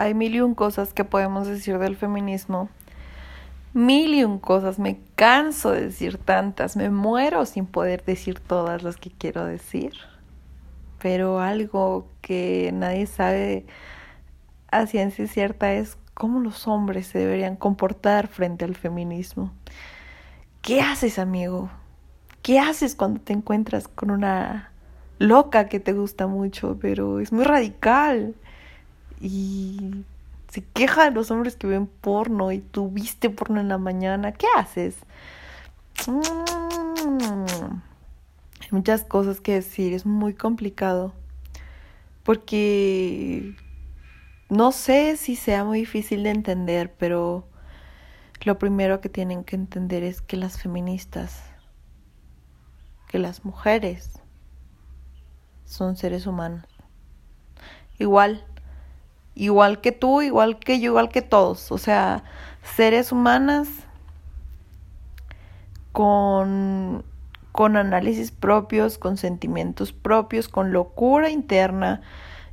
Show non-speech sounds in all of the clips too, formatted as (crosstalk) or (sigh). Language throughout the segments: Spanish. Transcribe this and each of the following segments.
hay mil y un cosas que podemos decir del feminismo. Mil y un cosas, me canso de decir tantas, me muero sin poder decir todas las que quiero decir. Pero algo que nadie sabe a ciencia cierta es cómo los hombres se deberían comportar frente al feminismo. ¿Qué haces, amigo? ¿Qué haces cuando te encuentras con una loca que te gusta mucho, pero es muy radical? Y se queja de los hombres que ven porno y tú viste porno en la mañana, ¿qué haces? Hay muchas cosas que decir, es muy complicado. Porque no sé si sea muy difícil de entender, pero lo primero que tienen que entender es que las feministas, que las mujeres son seres humanos. Igual igual que tú, igual que yo, igual que todos. O sea, seres humanas con, con análisis propios, con sentimientos propios, con locura interna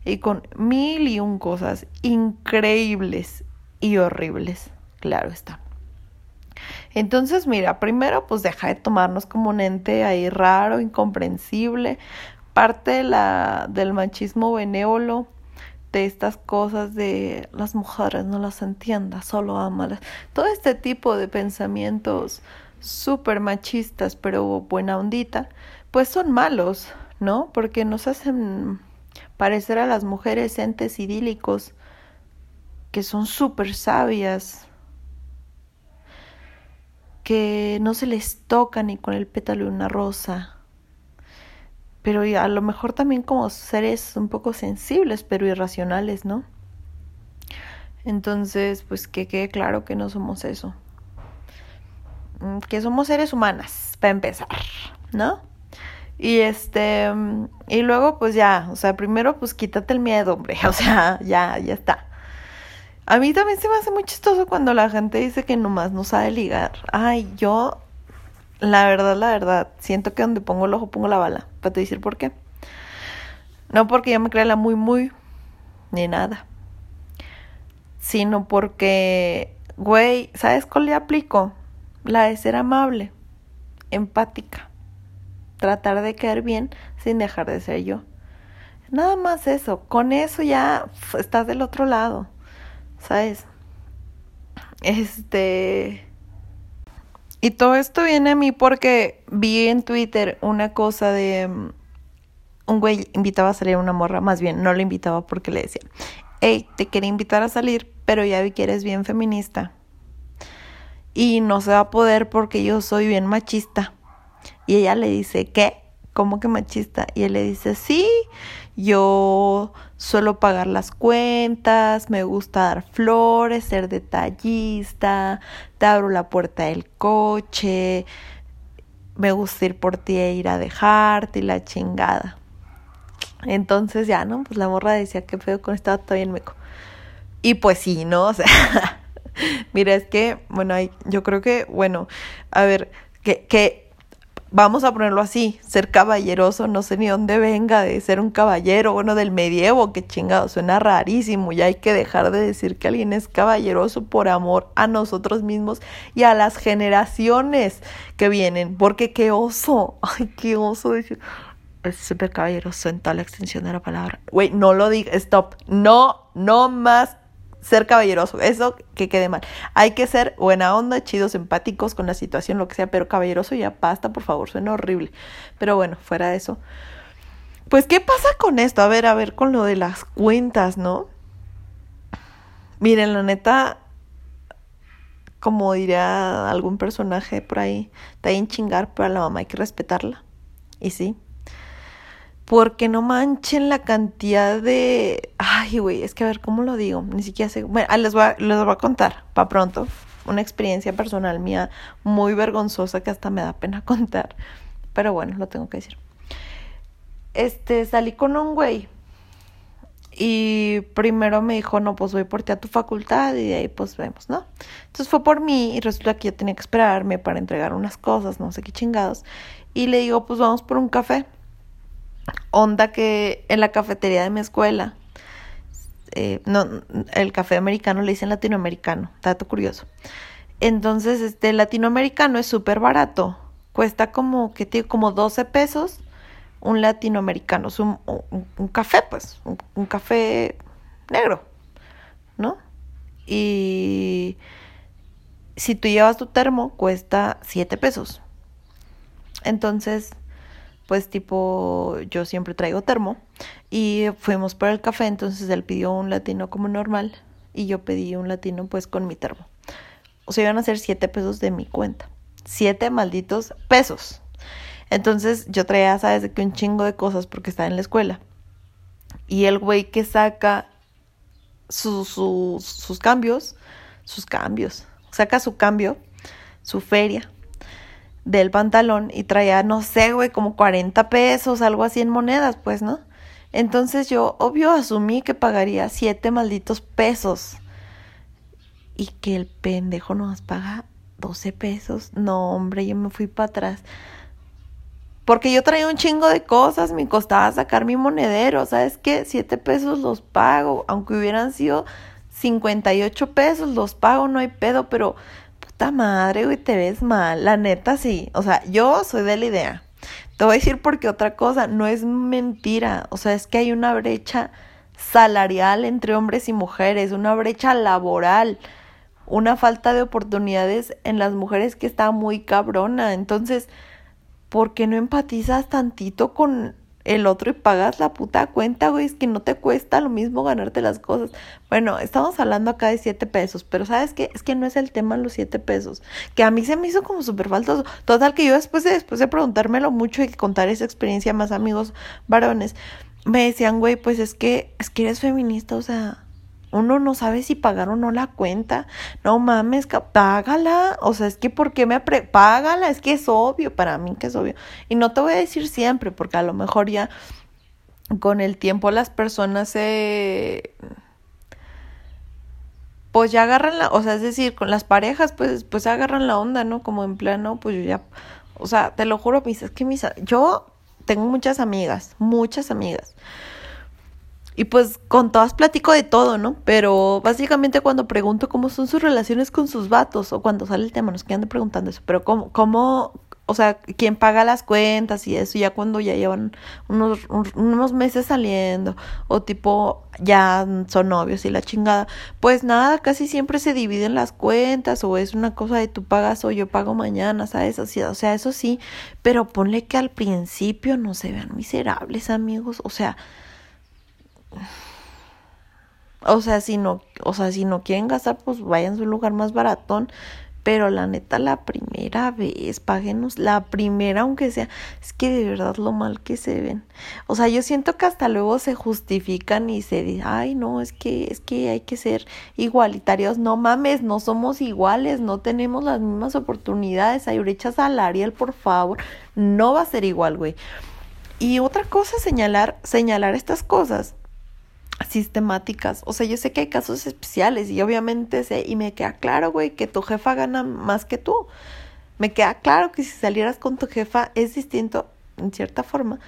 y con mil y un cosas increíbles y horribles. Claro está. Entonces, mira, primero pues deja de tomarnos como un ente ahí raro, incomprensible, parte la, del machismo benévolo de estas cosas de las mujeres no las entienda, solo amalas. Todo este tipo de pensamientos súper machistas, pero buena ondita, pues son malos, ¿no? Porque nos hacen parecer a las mujeres entes idílicos que son súper sabias, que no se les toca ni con el pétalo de una rosa pero a lo mejor también como seres un poco sensibles, pero irracionales, ¿no? Entonces, pues que quede claro que no somos eso. Mm, que somos seres humanas, para empezar, ¿no? Y este, y luego pues ya, o sea, primero pues quítate el miedo, hombre, (laughs) o sea, ya, ya está. A mí también se me hace muy chistoso cuando la gente dice que nomás no sabe ligar. Ay, yo la verdad, la verdad, siento que donde pongo el ojo pongo la bala. Para te decir por qué. No porque yo me crea la muy, muy, ni nada. Sino porque, güey, ¿sabes cuál le aplico? La de ser amable, empática, tratar de caer bien sin dejar de ser yo. Nada más eso, con eso ya estás del otro lado, ¿sabes? Este y todo esto viene a mí porque vi en Twitter una cosa de mm, un güey invitaba a salir a una morra, más bien no le invitaba porque le decía, hey, te quería invitar a salir, pero ya vi que eres bien feminista. Y no se va a poder porque yo soy bien machista. Y ella le dice, ¿qué? ¿Cómo que machista? Y él le dice, sí, yo suelo pagar las cuentas, me gusta dar flores, ser detallista, te abro la puerta del coche, me gusta ir por ti e ir a dejarte y la chingada. Entonces ya, ¿no? Pues la morra decía que feo con estaba todavía en meco. Y pues sí, ¿no? (laughs) O sea, mira, es que, bueno, yo creo que, bueno, a ver, que, que vamos a ponerlo así, ser caballeroso, no sé ni dónde venga de ser un caballero, bueno, del medievo, que chingado, suena rarísimo, y hay que dejar de decir que alguien es caballeroso por amor a nosotros mismos y a las generaciones que vienen, porque qué oso, (laughs) ay, qué oso decir, es súper caballeroso en tal extensión de la palabra. Güey, no lo diga, stop, no, no más ser caballeroso, eso que quede mal. Hay que ser buena onda, chidos, empáticos con la situación, lo que sea, pero caballeroso ya basta, por favor, suena horrible. Pero bueno, fuera de eso. Pues, ¿qué pasa con esto? A ver, a ver, con lo de las cuentas, ¿no? Miren, la neta, como diría algún personaje por ahí, está bien chingar, pero a la mamá hay que respetarla. Y sí, porque no manchen la cantidad de... Ay, güey, es que a ver, ¿cómo lo digo? Ni siquiera sé... Bueno, ah, les voy a, les voy a contar, para pronto, una experiencia personal mía muy vergonzosa que hasta me da pena (laughs) contar. Pero bueno, lo tengo que decir. Este, salí con un güey. Y primero me dijo, no, pues voy por ti a tu facultad y de ahí pues vemos, ¿no? Entonces fue por mí y resulta que yo tenía que esperarme para entregar unas cosas, no sé qué chingados. Y le digo, pues vamos por un café onda que en la cafetería de mi escuela eh, no, el café americano le dicen latinoamericano, dato curioso. Entonces, este latinoamericano es súper barato, cuesta como, que tiene como 12 pesos un latinoamericano, es un, un, café, pues, un, café negro, ¿no? Y si tú llevas tu termo, cuesta 7 pesos. Entonces, pues tipo, yo siempre traigo termo y fuimos por el café, entonces él pidió un latino como normal y yo pedí un latino pues con mi termo. O sea, iban a ser 7 pesos de mi cuenta. 7 malditos pesos. Entonces yo traía, sabes, de que un chingo de cosas porque estaba en la escuela. Y el güey que saca sus cambios, sus cambios, saca su cambio, su feria del pantalón y traía, no sé, güey, como 40 pesos, algo así en monedas, pues, ¿no? Entonces yo, obvio, asumí que pagaría 7 malditos pesos. Y que el pendejo nos paga 12 pesos. No, hombre, yo me fui para atrás. Porque yo traía un chingo de cosas, me costaba sacar mi monedero, ¿sabes qué? Siete pesos los pago, aunque hubieran sido 58 pesos los pago, no hay pedo, pero puta madre, güey, te ves mal, la neta sí, o sea, yo soy de la idea. Te voy a decir porque otra cosa, no es mentira, o sea, es que hay una brecha salarial entre hombres y mujeres, una brecha laboral, una falta de oportunidades en las mujeres que está muy cabrona, entonces ¿por qué no empatizas tantito con el otro y pagas la puta cuenta, güey? Es que no te cuesta lo mismo ganarte las cosas. Bueno, estamos hablando acá de siete pesos, pero ¿sabes qué? Es que no es el tema los siete pesos, que a mí se me hizo como súper faltoso. Total, que yo después de, después de preguntármelo mucho y contar esa experiencia a más amigos varones, me decían, güey, pues es que, es que eres feminista, o sea uno no sabe si pagar o no la cuenta. No mames, págala. O sea, es que ¿por qué me pre págala? Es que es obvio, para mí que es obvio. Y no te voy a decir siempre, porque a lo mejor ya con el tiempo las personas se... Pues ya agarran la, o sea, es decir, con las parejas, pues, pues agarran la onda, ¿no? Como en plano, pues yo ya, o sea, te lo juro, es que mis, yo tengo muchas amigas, muchas amigas y pues con todas platico de todo, ¿no? Pero básicamente cuando pregunto cómo son sus relaciones con sus vatos, o cuando sale el tema, nos quedan preguntando eso, pero cómo, cómo, o sea, quién paga las cuentas y eso, ya cuando ya llevan unos, unos meses saliendo, o tipo ya son novios y la chingada, pues nada, casi siempre se dividen las cuentas, o es una cosa de tú pagas o yo pago mañana, ¿sabes? Sea, o sea, eso sí, pero ponle que al principio no se vean miserables, amigos, o sea, o sea, si no, o sea, si no quieren gastar, pues vayan a un lugar más baratón. Pero la neta, la primera vez, páguenos la primera, aunque sea, es que de verdad lo mal que se ven. O sea, yo siento que hasta luego se justifican y se dicen, ay, no, es que, es que hay que ser igualitarios. No mames, no somos iguales, no tenemos las mismas oportunidades, hay brecha salarial, por favor. No va a ser igual, güey. Y otra cosa, señalar, señalar estas cosas sistemáticas. O sea, yo sé que hay casos especiales y obviamente sé, y me queda claro, güey, que tu jefa gana más que tú. Me queda claro que si salieras con tu jefa es distinto en cierta forma.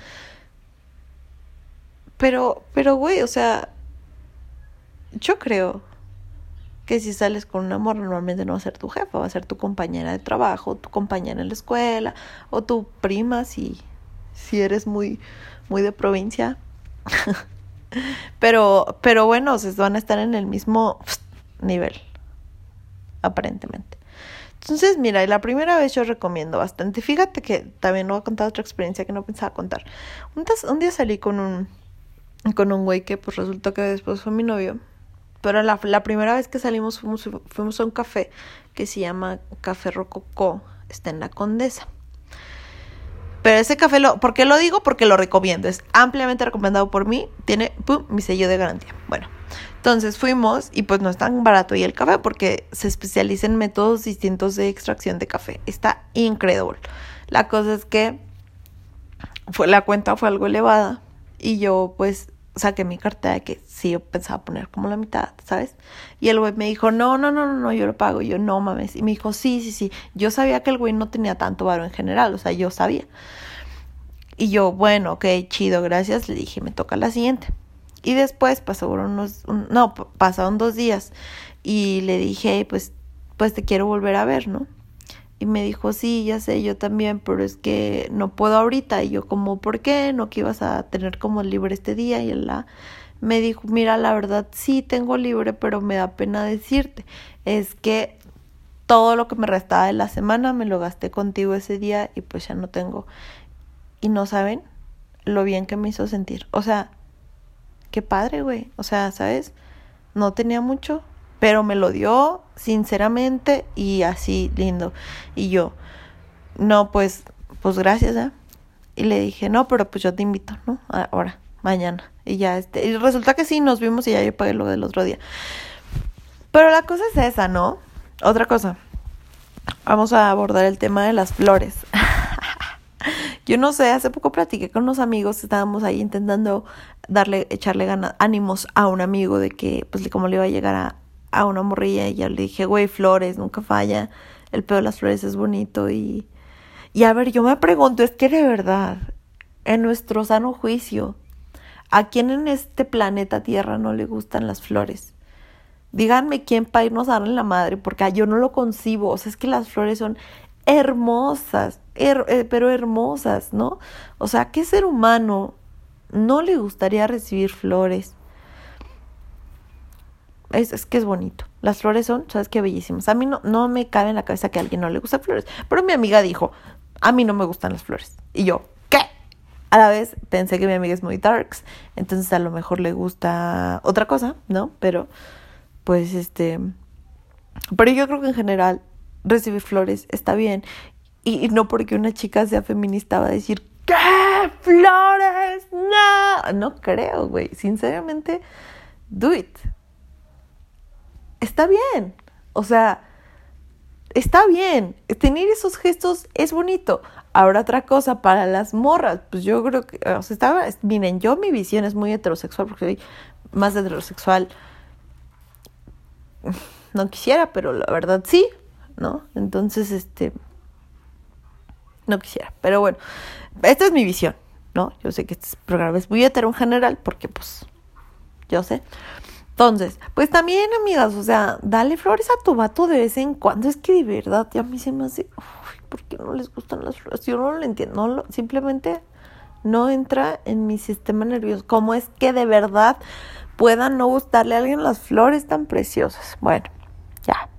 Pero, pero, güey, o sea, yo creo que si sales con un amor normalmente no va a ser tu jefa, va a ser tu compañera de trabajo, tu compañera en la escuela, o tu prima si, si eres muy, muy de provincia. (laughs) Pero, pero bueno, se van a estar en el mismo nivel, aparentemente. Entonces, mira, la primera vez yo recomiendo bastante. Fíjate que también voy a contar otra experiencia que no pensaba contar. Un, un día salí con un, con un güey que pues resultó que después fue mi novio. Pero la, la primera vez que salimos fuimos, fuimos a un café que se llama Café Rococó. Está en la Condesa. Pero ese café, lo, ¿por qué lo digo? Porque lo recomiendo. Es ampliamente recomendado por mí. Tiene mi sello de garantía. Bueno, entonces fuimos y pues no es tan barato y el café porque se especializa en métodos distintos de extracción de café. Está increíble. La cosa es que fue, la cuenta fue algo elevada y yo pues saqué mi cartera de que sí, yo pensaba poner como la mitad, ¿sabes? Y el güey me dijo, no, no, no, no, no, yo lo pago. Y yo, no mames. Y me dijo, sí, sí, sí. Yo sabía que el güey no tenía tanto varo en general, o sea, yo sabía. Y yo, bueno, ok, chido, gracias. Le dije, me toca la siguiente. Y después pasaron unos, no, pasaron dos días y le dije, pues, pues te quiero volver a ver, ¿no? Y me dijo, sí, ya sé, yo también, pero es que no puedo ahorita. Y yo como, ¿por qué? No que ibas a tener como libre este día. Y él la, me dijo, mira, la verdad sí tengo libre, pero me da pena decirte. Es que todo lo que me restaba de la semana me lo gasté contigo ese día y pues ya no tengo. Y no saben lo bien que me hizo sentir. O sea, qué padre, güey. O sea, ¿sabes? No tenía mucho, pero me lo dio sinceramente y así lindo. Y yo, no, pues, pues gracias, ¿eh? Y le dije, no, pero pues yo te invito, ¿no? Ahora, mañana. Y ya, este, y resulta que sí, nos vimos y ya yo pagué lo del otro día. Pero la cosa es esa, ¿no? Otra cosa. Vamos a abordar el tema de las flores. (laughs) yo no sé, hace poco platiqué con unos amigos, estábamos ahí intentando darle, echarle ganas, ánimos a un amigo de que, pues, como le iba a llegar a, a una morrilla y ya le dije, güey, flores, nunca falla, el pedo de las flores es bonito y... Y a ver, yo me pregunto, es que de verdad, en nuestro sano juicio, ¿a quién en este planeta Tierra no le gustan las flores? Díganme quién para irnos a darle la madre, porque yo no lo concibo, o sea, es que las flores son hermosas, eh, pero hermosas, ¿no? O sea, ¿qué ser humano no le gustaría recibir flores? Es, que es bonito. Las flores son, sabes qué bellísimas. A mí no, no me cabe en la cabeza que a alguien no le gusta flores. Pero mi amiga dijo, a mí no me gustan las flores. Y yo, ¿qué? A la vez pensé que mi amiga es muy darks, entonces a lo mejor le gusta otra cosa, ¿no? Pero, pues este... Pero yo creo que en general recibir flores está bien. Y, y no porque una chica sea feminista va a decir, ¿qué? ¿Flores? No. No creo, güey. Sinceramente, do it está bien. O sea, está bien. Tener esos gestos es bonito. Ahora otra cosa para las morras, pues yo creo que, o sea, estaba, miren, yo mi visión es muy heterosexual porque soy más heterosexual. No quisiera, pero la verdad sí, ¿no? Entonces, este, no quisiera, pero bueno, esta es mi visión, ¿no? Yo sé que este programa es muy hetero en general porque, pues, yo sé. Entonces, pues también, amigas, o sea, dale flores a tu vato de vez en cuando. Es que de verdad, ya a mí se me hace, uy, ¿por qué no les gustan las flores? Yo no lo entiendo, simplemente no entra en mi sistema nervioso. ¿Cómo es que de verdad puedan no gustarle a alguien las flores tan preciosas? Bueno, ya.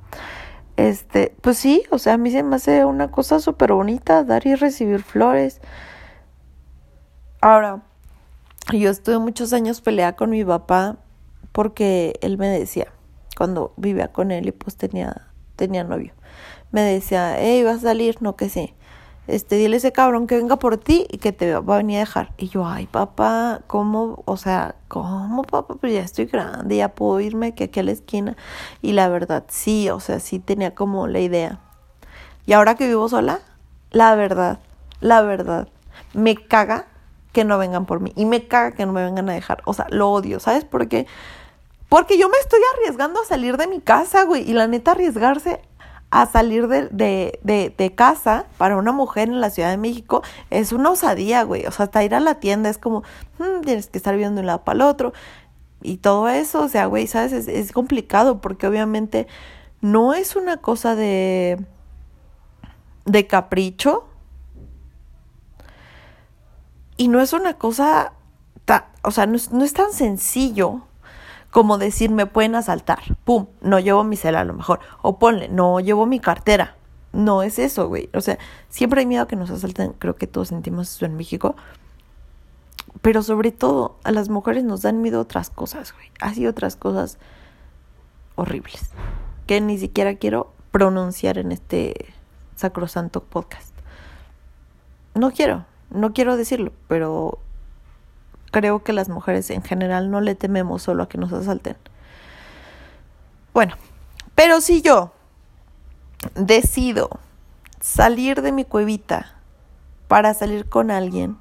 Este, pues sí, o sea, a mí se me hace una cosa súper bonita dar y recibir flores. Ahora, yo estuve muchos años peleada con mi papá porque él me decía, cuando vivía con él y pues tenía, tenía novio, me decía, hey, vas a salir, no que sí. Este, dile a ese cabrón que venga por ti y que te va a venir a dejar. Y yo, ay, papá, ¿cómo? O sea, ¿cómo, papá? Pues ya estoy grande, ya puedo irme que aquí a la esquina. Y la verdad, sí, o sea, sí tenía como la idea. Y ahora que vivo sola, la verdad, la verdad, me caga que no vengan por mí. Y me caga que no me vengan a dejar. O sea, lo odio, ¿sabes por qué? Porque yo me estoy arriesgando a salir de mi casa, güey. Y la neta, arriesgarse a salir de, de, de, casa para una mujer en la Ciudad de México es una osadía, güey. O sea, hasta ir a la tienda es como, hmm, tienes que estar viendo de un lado para el otro. Y todo eso, o sea, güey, ¿sabes? Es, es complicado porque obviamente no es una cosa de, de capricho. Y no es una cosa, o sea, no no es tan sencillo como decir me pueden asaltar, pum, no llevo mi cel a lo mejor, o ponle, no llevo mi cartera. No es eso, güey. O sea, siempre hay miedo a que nos asalten, creo que todos sentimos eso en México. Pero sobre todo a las mujeres nos dan miedo otras cosas, güey. Así otras cosas horribles. Que ni siquiera quiero pronunciar en este sacrosanto podcast. No quiero, no quiero decirlo, pero creo que las mujeres en general no le tememos solo a que nos asalten. Bueno, pero si yo decido salir de mi cuevita para salir con alguien,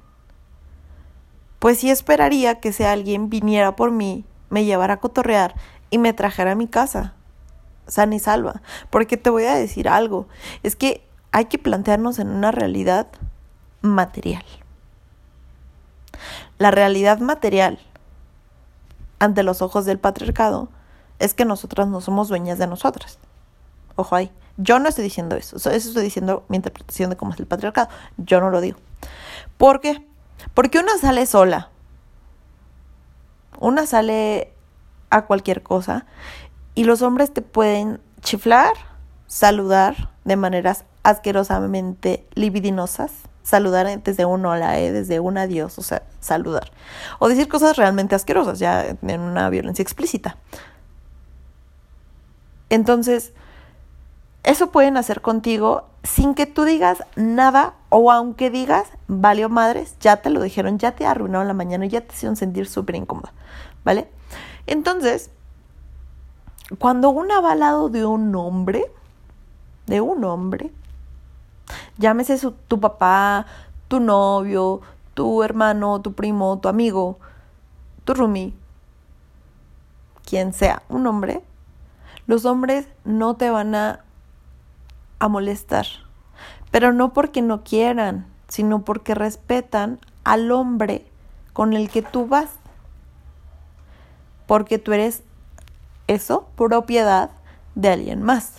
pues sí esperaría que ese alguien viniera por mí, me llevara a cotorrear y me trajera a mi casa, sana y salva. Porque te voy a decir algo, es que hay que plantearnos en una realidad material la realidad material ante los ojos del patriarcado es que nosotras no somos dueñas de nosotras. Ojo ahí. Yo no estoy diciendo eso. Eso estoy diciendo mi interpretación de cómo es el patriarcado. Yo no lo digo. ¿Por qué? Porque una sale sola. Una sale a cualquier cosa y los hombres te pueden chiflar, saludar de maneras asquerosamente libidinosas, saludar desde un hola, eh, desde un adiós, o sea, saludar. O decir cosas realmente asquerosas, ya en una violencia explícita. Entonces, eso pueden hacer contigo sin que tú digas nada o aunque digas, valió madres, ya te lo dijeron, ya te arruinaron la mañana, ya te hicieron sentir súper incómoda, ¿vale? Entonces, cuando una va al de un hombre, de un hombre, llámese tu papá, tu novio, tu hermano, tu primo, tu amigo, tu roomie, quien sea, un hombre, los hombres no te van a, a molestar, pero no porque no quieran, sino porque respetan al hombre con el que tú vas, porque tú eres eso, propiedad de alguien más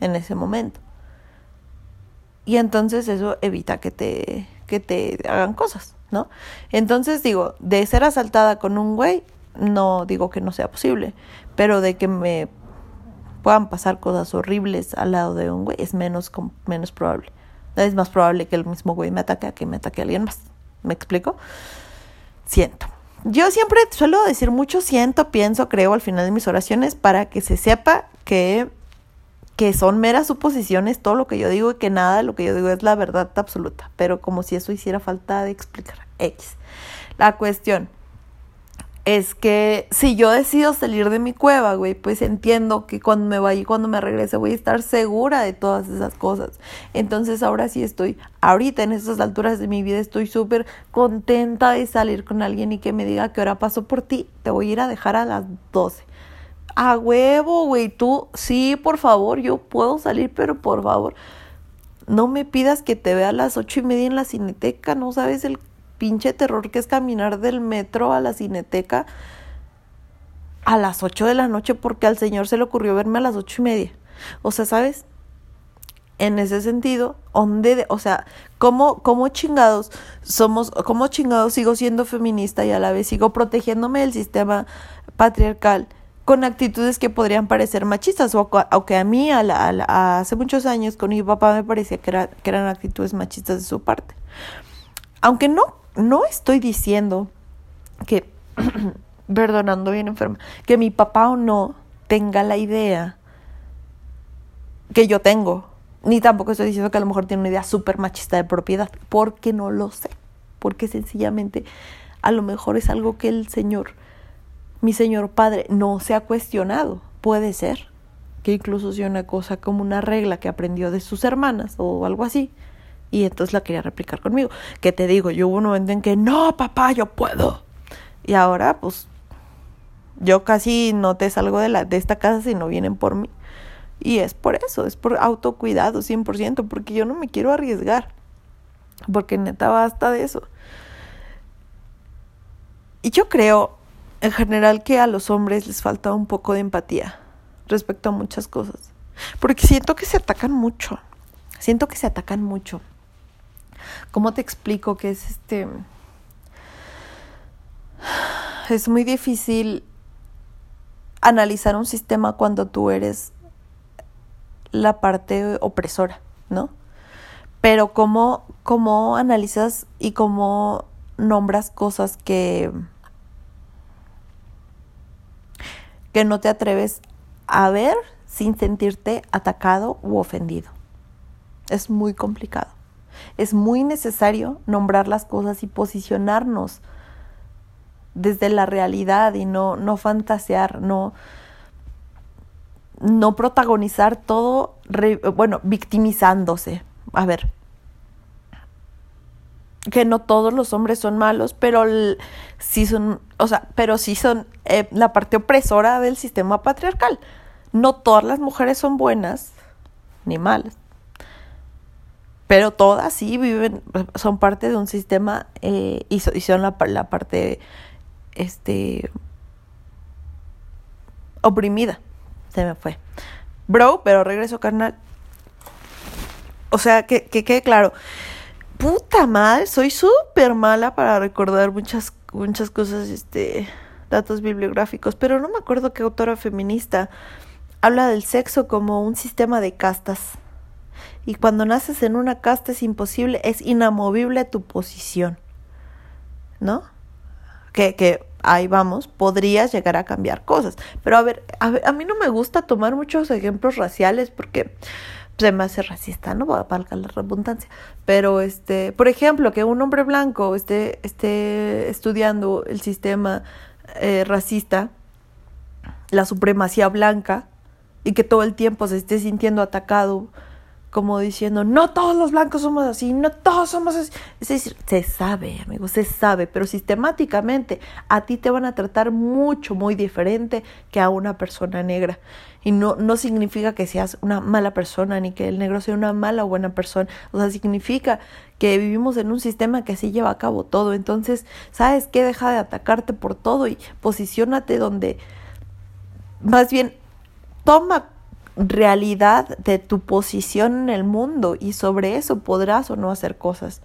en ese momento. Y entonces eso evita que te, que te hagan cosas, ¿no? Entonces digo, de ser asaltada con un güey, no digo que no sea posible, pero de que me puedan pasar cosas horribles al lado de un güey es menos, menos probable. Es más probable que el mismo güey me ataque a que me ataque a alguien más. ¿Me explico? Siento. Yo siempre suelo decir mucho siento, pienso, creo al final de mis oraciones para que se sepa que que son meras suposiciones todo lo que yo digo y que nada de lo que yo digo es la verdad absoluta, pero como si eso hiciera falta de explicar. X. La cuestión es que si yo decido salir de mi cueva, güey, pues entiendo que cuando me vaya y cuando me regrese voy a estar segura de todas esas cosas. Entonces ahora sí estoy, ahorita en esas alturas de mi vida estoy súper contenta de salir con alguien y que me diga que ahora paso por ti, te voy a ir a dejar a las 12 a huevo, güey, tú, sí, por favor, yo puedo salir, pero por favor, no me pidas que te vea a las ocho y media en la cineteca, no sabes el pinche terror que es caminar del metro a la cineteca a las ocho de la noche porque al señor se le ocurrió verme a las ocho y media. O sea, ¿sabes? En ese sentido, ¿dónde, o sea, ¿cómo, cómo chingados somos, cómo chingados sigo siendo feminista y a la vez sigo protegiéndome del sistema patriarcal? Con actitudes que podrían parecer machistas, o aunque a mí hace muchos años con mi papá me parecía que, que eran actitudes machistas de su parte. Aunque no, no estoy diciendo que, (clears throat) perdonando bien enferma, que mi papá o no tenga la idea que yo tengo, ni tampoco estoy diciendo que a lo mejor tiene una idea súper machista de propiedad, porque no lo sé, porque sencillamente a lo mejor es algo que el Señor mi señor padre no se ha cuestionado. Puede ser que incluso sea una cosa como una regla que aprendió de sus hermanas o algo así. Y entonces la quería replicar conmigo. Que te digo, yo hubo un momento en que no, papá, yo puedo. Y ahora, pues, yo casi no te salgo de, la, de esta casa si no vienen por mí. Y es por eso, es por autocuidado 100%, porque yo no me quiero arriesgar. Porque neta basta de eso. Y yo creo, en general que a los hombres les falta un poco de empatía respecto a muchas cosas. Porque siento que se atacan mucho. Siento que se atacan mucho. ¿Cómo te explico que es este... Es muy difícil analizar un sistema cuando tú eres la parte opresora, ¿no? Pero cómo, cómo analizas y cómo nombras cosas que que no te atreves a ver sin sentirte atacado u ofendido. Es muy complicado. Es muy necesario nombrar las cosas y posicionarnos desde la realidad y no, no fantasear, no, no protagonizar todo, bueno, victimizándose. A ver, que no todos los hombres son malos, pero sí son, o sea, pero sí son eh, la parte opresora del sistema patriarcal. No todas las mujeres son buenas ni malas, pero todas sí viven, son parte de un sistema eh, y, son la, parte este oprimida. Se me fue. Bro, pero regreso, carnal. O sea, que, que quede claro. Puta madre, soy súper mala para recordar muchas, muchas cosas, este, datos bibliográficos, pero no me acuerdo qué autora feminista habla del sexo como un sistema de castas. Y cuando naces en una casta es imposible, es inamovible tu posición. ¿No? Que, que ahí vamos, podrías llegar a cambiar cosas. Pero a ver, a, ver, a mí no me gusta tomar muchos ejemplos raciales porque se me hace racista, no valga la redundancia. Pero, este, por ejemplo, que un hombre blanco esté, esté estudiando el sistema eh, racista, la supremacía blanca, y que todo el tiempo se esté sintiendo atacado como diciendo, no todos los blancos somos así, no todos somos así. Es decir, se sabe, amigos, se sabe, pero sistemáticamente a ti te van a tratar mucho, muy diferente que a una persona negra. Y no, no significa que seas una mala persona, ni que el negro sea una mala o buena persona. O sea, significa que vivimos en un sistema que así lleva a cabo todo. Entonces, ¿sabes qué? Deja de atacarte por todo y posiciónate donde, más bien, toma realidad de tu posición en el mundo y sobre eso podrás o no hacer cosas.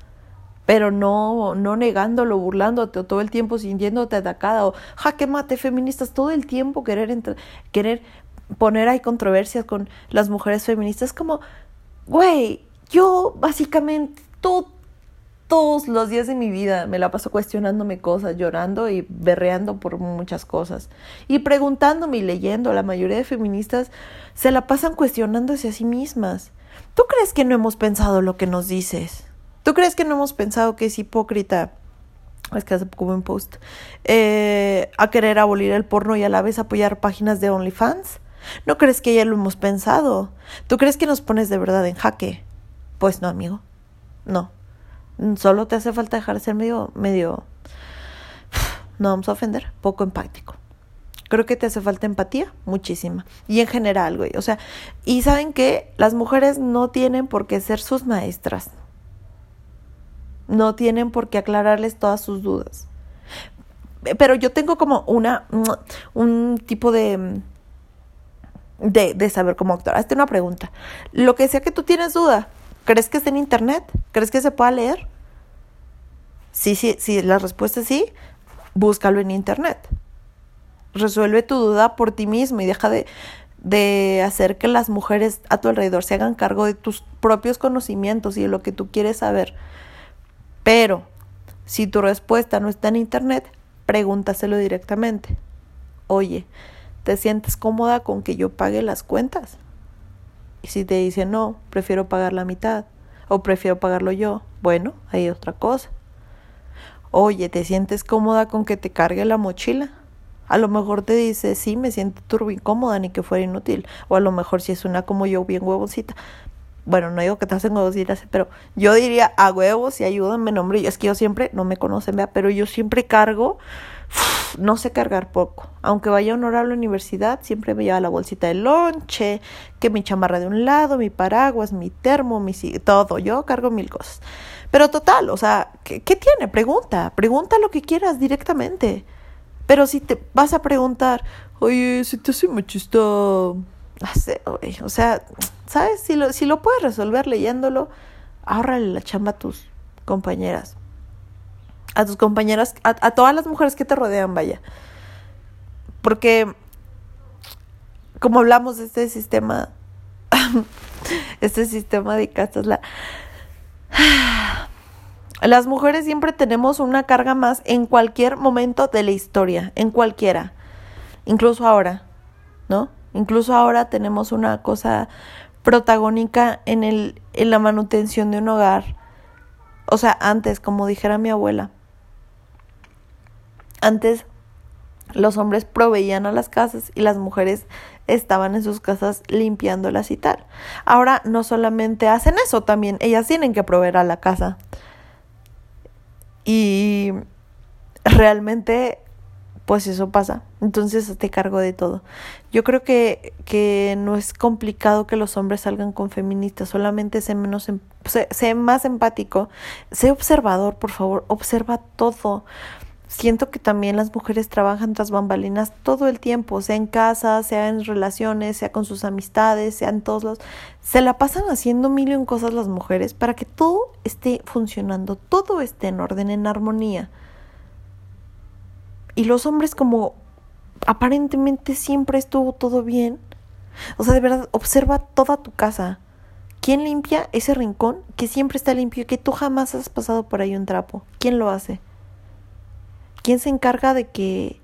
Pero no, no negándolo, burlándote o todo el tiempo sintiéndote atacada o jaque mate feministas, todo el tiempo querer, querer poner ahí controversias con las mujeres feministas como, güey, yo básicamente todo todos los días de mi vida me la paso cuestionándome cosas, llorando y berreando por muchas cosas. Y preguntándome y leyendo, la mayoría de feministas se la pasan cuestionándose a sí mismas. ¿Tú crees que no hemos pensado lo que nos dices? ¿Tú crees que no hemos pensado que es hipócrita? Es que hace poco un post. Eh, a querer abolir el porno y a la vez apoyar páginas de OnlyFans. ¿No crees que ya lo hemos pensado? ¿Tú crees que nos pones de verdad en jaque? Pues no, amigo. No. Solo te hace falta dejar de ser medio, medio, (sighs) no vamos a ofender, poco empático. Creo que te hace falta empatía, muchísima. Y en general, güey. O sea, y saben que las mujeres no tienen por qué ser sus maestras. No tienen por qué aclararles todas sus dudas. Pero yo tengo como una, un tipo de, de, de saber cómo actuar. Hazte una pregunta. Lo que sea que tú tienes duda, ¿Crees que está en internet? ¿Crees que se pueda leer? Sí, sí, sí, la respuesta es sí, búscalo en internet. Resuelve tu duda por ti mismo y deja de, de hacer que las mujeres a tu alrededor se hagan cargo de tus propios conocimientos y de lo que tú quieres saber. Pero si tu respuesta no está en internet, pregúntaselo directamente. Oye, ¿te sientes cómoda con que yo pague las cuentas? Y si te dice no, prefiero pagar la mitad o prefiero pagarlo yo, bueno, hay otra cosa. Oye, ¿te sientes cómoda con que te cargue la mochila? A lo mejor te dice, sí, me siento turbo incómoda, ni que fuera inútil. O a lo mejor si es una como yo, bien huevosita. Bueno, no digo que te hacen huevositas, pero yo diría a huevos y ayúdame, nombre. Es que yo siempre, no me conocen, vea, pero yo siempre cargo no sé cargar poco. Aunque vaya a honorable universidad, siempre me lleva la bolsita de lonche, que mi chamarra de un lado, mi paraguas, mi termo, mi todo. Yo cargo mil cosas. Pero total, o sea, ¿qué, ¿qué, tiene? Pregunta, pregunta lo que quieras directamente. Pero si te vas a preguntar, oye, si te hace machista, o sea, ¿sabes? Si lo, si lo puedes resolver leyéndolo, ahórrale la chamba a tus compañeras a tus compañeras, a, todas las mujeres que te rodean, vaya. Porque, como hablamos de este sistema, (laughs) este sistema de castas, la... (sighs) Las mujeres siempre tenemos una carga más en cualquier momento de la historia, en cualquiera, incluso ahora, ¿no? Incluso ahora tenemos una cosa protagónica en, el, en la manutención de un hogar. O sea, antes, como dijera mi abuela, antes los hombres proveían a las casas y las mujeres estaban en sus casas limpiándolas y tal. Ahora no solamente hacen eso, también ellas tienen que proveer a la casa. Y realmente, pues eso pasa. Entonces te cargo de todo. Yo creo que, que no es complicado que los hombres salgan con feministas, solamente sé, menos, em, sé más empático, sé observador, por favor, observa todo siento que también las mujeres trabajan tras bambalinas todo el tiempo, sea en casa, sea en relaciones, sea con sus amistades, sea en todos los... Se la pasan haciendo mil y un cosas las mujeres para que todo esté funcionando, todo esté en orden, en armonía. Y los hombres como aparentemente siempre estuvo todo bien. O sea, de verdad, observa toda tu casa. ¿Quién limpia ese rincón que siempre está limpio y que tú jamás has pasado por ahí un trapo? ¿Quién lo hace? ¿Quién se encarga de que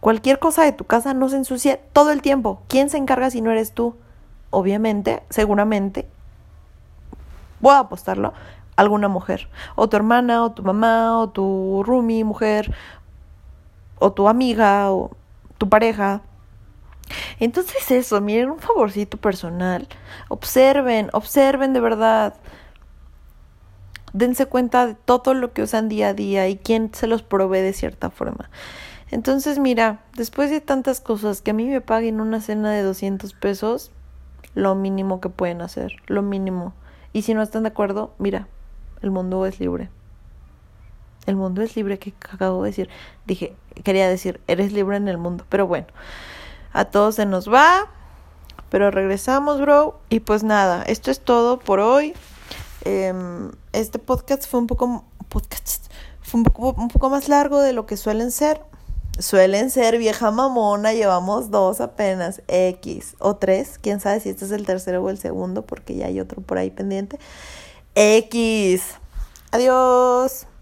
cualquier cosa de tu casa no se ensucie todo el tiempo? ¿Quién se encarga si no eres tú? Obviamente, seguramente, voy a apostarlo, alguna mujer. O tu hermana, o tu mamá, o tu roomie, mujer, o tu amiga, o tu pareja. Entonces eso, miren un favorcito personal. Observen, observen de verdad. Dense cuenta de todo lo que usan día a día y quién se los provee de cierta forma. Entonces, mira, después de tantas cosas que a mí me paguen una cena de 200 pesos, lo mínimo que pueden hacer, lo mínimo. Y si no están de acuerdo, mira, el mundo es libre. El mundo es libre, que acabo de decir. Dije, quería decir, eres libre en el mundo. Pero bueno, a todos se nos va. Pero regresamos, bro. Y pues nada, esto es todo por hoy. Em, este podcast fue un poco. Podcast. Fue un poco, un poco más largo de lo que suelen ser. Suelen ser vieja mamona, llevamos dos apenas, X o tres, quién sabe si este es el tercero o el segundo, porque ya hay otro por ahí pendiente. X. Adiós.